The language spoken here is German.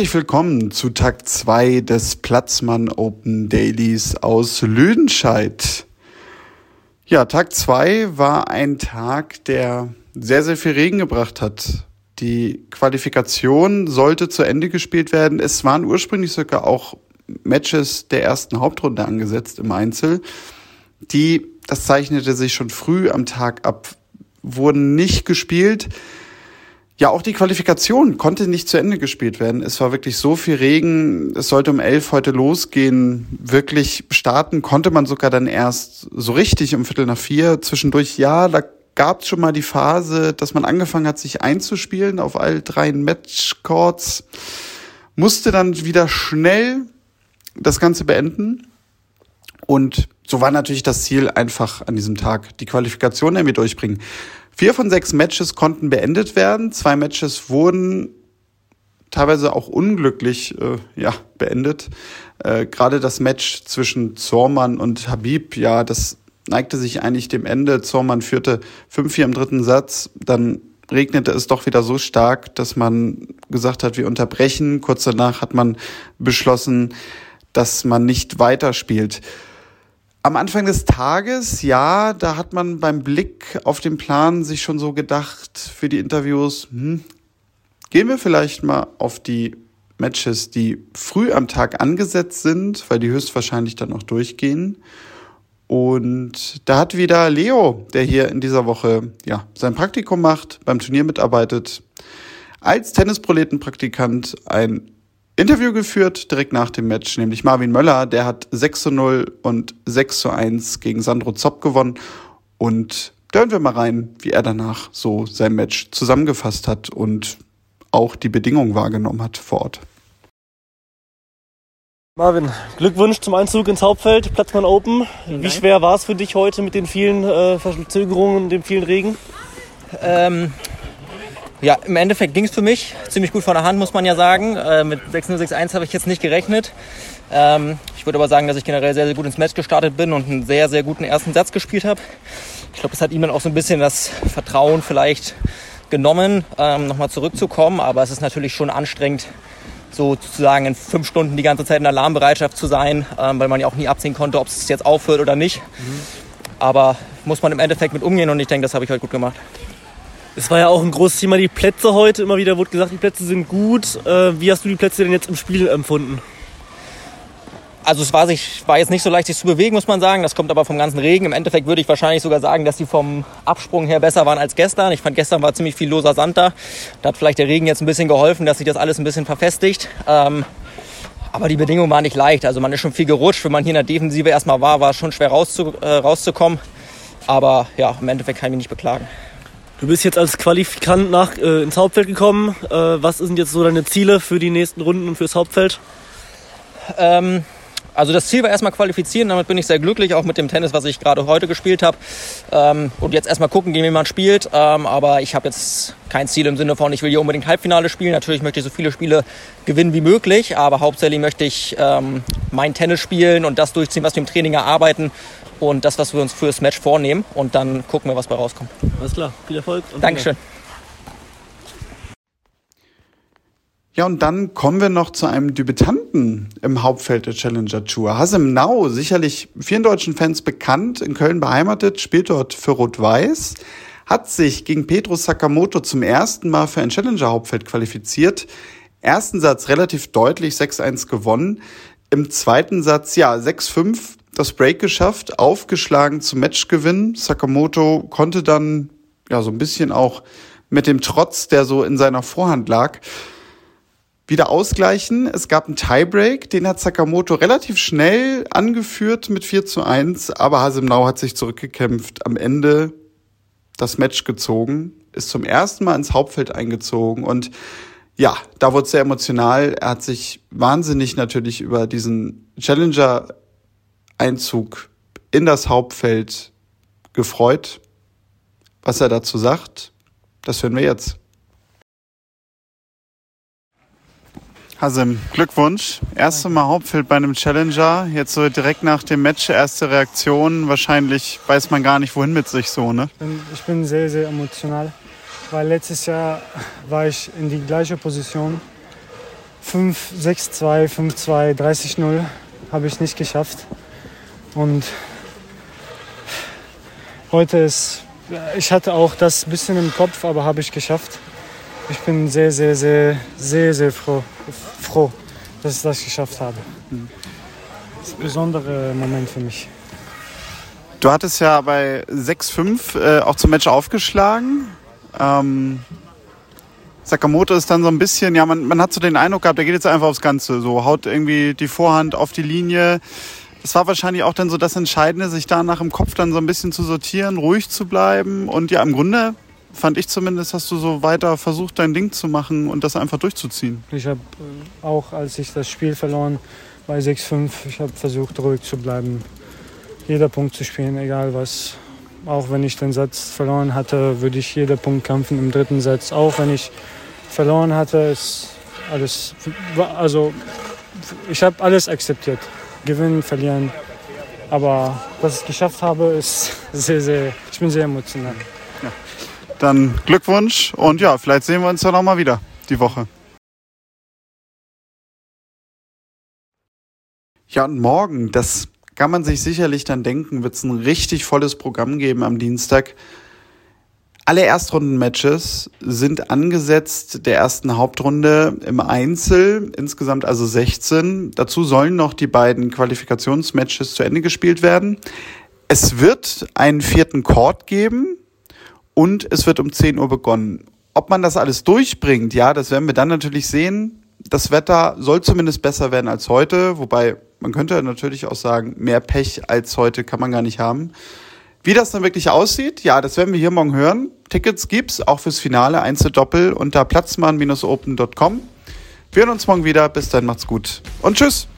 Herzlich willkommen zu Tag 2 des Platzmann Open Dailies aus Lüdenscheid. Ja, Tag 2 war ein Tag, der sehr, sehr viel Regen gebracht hat. Die Qualifikation sollte zu Ende gespielt werden. Es waren ursprünglich sogar auch Matches der ersten Hauptrunde angesetzt im Einzel. Die, das zeichnete sich schon früh am Tag ab, wurden nicht gespielt. Ja, auch die Qualifikation konnte nicht zu Ende gespielt werden. Es war wirklich so viel Regen. Es sollte um elf heute losgehen. Wirklich starten konnte man sogar dann erst so richtig um Viertel nach vier. Zwischendurch, ja, da gab es schon mal die Phase, dass man angefangen hat, sich einzuspielen auf all drei Matchcourts. Musste dann wieder schnell das Ganze beenden. Und so war natürlich das Ziel einfach an diesem Tag, die Qualifikation irgendwie durchbringen. Vier von sechs Matches konnten beendet werden. Zwei Matches wurden teilweise auch unglücklich äh, ja, beendet. Äh, Gerade das Match zwischen Zormann und Habib, ja, das neigte sich eigentlich dem Ende. Zormann führte 5-4 im dritten Satz. Dann regnete es doch wieder so stark, dass man gesagt hat, wir unterbrechen. Kurz danach hat man beschlossen, dass man nicht weiterspielt. Am Anfang des Tages, ja, da hat man beim Blick auf den Plan sich schon so gedacht für die Interviews, hm, gehen wir vielleicht mal auf die Matches, die früh am Tag angesetzt sind, weil die höchstwahrscheinlich dann noch durchgehen. Und da hat wieder Leo, der hier in dieser Woche ja sein Praktikum macht, beim Turnier mitarbeitet, als Tennisproletenpraktikant ein Interview geführt, direkt nach dem Match, nämlich Marvin Möller, der hat 6 zu 0 und 6 zu 1 gegen Sandro Zopp gewonnen. Und da hören wir mal rein, wie er danach so sein Match zusammengefasst hat und auch die Bedingungen wahrgenommen hat vor Ort. Marvin, Glückwunsch zum Einzug ins Hauptfeld, Platzmann Open. Wie schwer war es für dich heute mit den vielen äh, Verzögerungen und dem vielen Regen? Ähm, ja, im Endeffekt ging es für mich ziemlich gut von der Hand, muss man ja sagen. Äh, mit 6-0-6-1 habe ich jetzt nicht gerechnet. Ähm, ich würde aber sagen, dass ich generell sehr, sehr gut ins Match gestartet bin und einen sehr, sehr guten ersten Satz gespielt habe. Ich glaube, das hat ihm dann auch so ein bisschen das Vertrauen vielleicht genommen, ähm, nochmal zurückzukommen. Aber es ist natürlich schon anstrengend, so sozusagen in fünf Stunden die ganze Zeit in Alarmbereitschaft zu sein, ähm, weil man ja auch nie absehen konnte, ob es jetzt aufhört oder nicht. Mhm. Aber muss man im Endeffekt mit umgehen und ich denke, das habe ich heute gut gemacht. Es war ja auch ein großes Thema, die Plätze heute. Immer wieder wurde gesagt, die Plätze sind gut. Äh, wie hast du die Plätze denn jetzt im Spiel empfunden? Also es war, sich, war jetzt nicht so leicht, sich zu bewegen, muss man sagen. Das kommt aber vom ganzen Regen. Im Endeffekt würde ich wahrscheinlich sogar sagen, dass die vom Absprung her besser waren als gestern. Ich fand, gestern war ziemlich viel loser Sand da. Da hat vielleicht der Regen jetzt ein bisschen geholfen, dass sich das alles ein bisschen verfestigt. Ähm, aber die Bedingungen waren nicht leicht. Also man ist schon viel gerutscht. Wenn man hier in der Defensive erstmal war, war es schon schwer rauszu, äh, rauszukommen. Aber ja, im Endeffekt kann ich mich nicht beklagen. Du bist jetzt als Qualifikant nach, äh, ins Hauptfeld gekommen. Äh, was sind jetzt so deine Ziele für die nächsten Runden und fürs Hauptfeld? Ähm, also das Ziel war erstmal qualifizieren, damit bin ich sehr glücklich, auch mit dem Tennis, was ich gerade heute gespielt habe. Ähm, und jetzt erstmal gucken, gegen wen man spielt. Ähm, aber ich habe jetzt kein Ziel im Sinne von, ich will hier unbedingt Halbfinale spielen. Natürlich möchte ich so viele Spiele gewinnen wie möglich, aber hauptsächlich möchte ich ähm, mein Tennis spielen und das durchziehen, was wir im Training erarbeiten und das, was wir uns fürs Match vornehmen. Und dann gucken wir, was bei rauskommt. Alles klar, viel Erfolg. Dankeschön. Ja, und dann kommen wir noch zu einem Debütanten im Hauptfeld der Challenger Tour. Hasem Nau, sicherlich vielen deutschen Fans bekannt, in Köln beheimatet, spielt dort für Rot-Weiß, hat sich gegen Pedro Sakamoto zum ersten Mal für ein Challenger-Hauptfeld qualifiziert. Ersten Satz relativ deutlich 6-1 gewonnen. Im zweiten Satz, ja, 6-5 das Break geschafft, aufgeschlagen zum Matchgewinn. Sakamoto konnte dann ja so ein bisschen auch mit dem Trotz, der so in seiner Vorhand lag, wieder ausgleichen. Es gab einen Tiebreak, den hat Sakamoto relativ schnell angeführt mit 4 zu 1, aber Hasemnau hat sich zurückgekämpft. Am Ende das Match gezogen, ist zum ersten Mal ins Hauptfeld eingezogen und ja, da wurde es sehr emotional. Er hat sich wahnsinnig natürlich über diesen Challenger Einzug in das Hauptfeld gefreut. Was er dazu sagt, das hören wir jetzt. Hasim, Glückwunsch. Erste Mal Hauptfeld bei einem Challenger. Jetzt so direkt nach dem Match, erste Reaktion. Wahrscheinlich weiß man gar nicht, wohin mit sich so, ne? Ich bin, ich bin sehr, sehr emotional, weil letztes Jahr war ich in die gleiche Position 5, 6, 2, 5, 2, 30, 0 habe ich nicht geschafft. Und heute ist, ich hatte auch das bisschen im Kopf, aber habe ich geschafft. Ich bin sehr, sehr, sehr, sehr, sehr froh, froh dass ich das geschafft habe. Das ist ein besonderer Moment für mich. Du hattest ja bei 6-5 äh, auch zum Match aufgeschlagen. Ähm, Sakamoto ist dann so ein bisschen, ja, man, man hat so den Eindruck gehabt, der geht jetzt einfach aufs Ganze. So haut irgendwie die Vorhand auf die Linie. Das war wahrscheinlich auch dann so das Entscheidende, sich danach im Kopf dann so ein bisschen zu sortieren, ruhig zu bleiben. Und ja, im Grunde fand ich zumindest, hast du so weiter versucht, dein Ding zu machen und das einfach durchzuziehen. Ich habe äh, auch, als ich das Spiel verloren bei 6-5, ich habe versucht, ruhig zu bleiben, jeder Punkt zu spielen, egal was. Auch wenn ich den Satz verloren hatte, würde ich jeder Punkt kämpfen im dritten Satz. Auch wenn ich verloren hatte, ist alles, also ich habe alles akzeptiert. Gewinnen, verlieren. Aber was ich geschafft habe, ist sehr, sehr, ich bin sehr emotional. Ja. Dann Glückwunsch und ja, vielleicht sehen wir uns ja nochmal wieder die Woche. Ja, und morgen, das kann man sich sicherlich dann denken, wird es ein richtig volles Programm geben am Dienstag. Alle Erstrunden-Matches sind angesetzt der ersten Hauptrunde im Einzel, insgesamt also 16. Dazu sollen noch die beiden Qualifikationsmatches zu Ende gespielt werden. Es wird einen vierten Court geben und es wird um 10 Uhr begonnen. Ob man das alles durchbringt, ja, das werden wir dann natürlich sehen. Das Wetter soll zumindest besser werden als heute, wobei man könnte natürlich auch sagen, mehr Pech als heute kann man gar nicht haben. Wie das dann wirklich aussieht, ja, das werden wir hier morgen hören. Tickets gibt's auch fürs Finale Einzeldoppel unter platzmann-open.com. Wir hören uns morgen wieder. Bis dann, macht's gut und tschüss.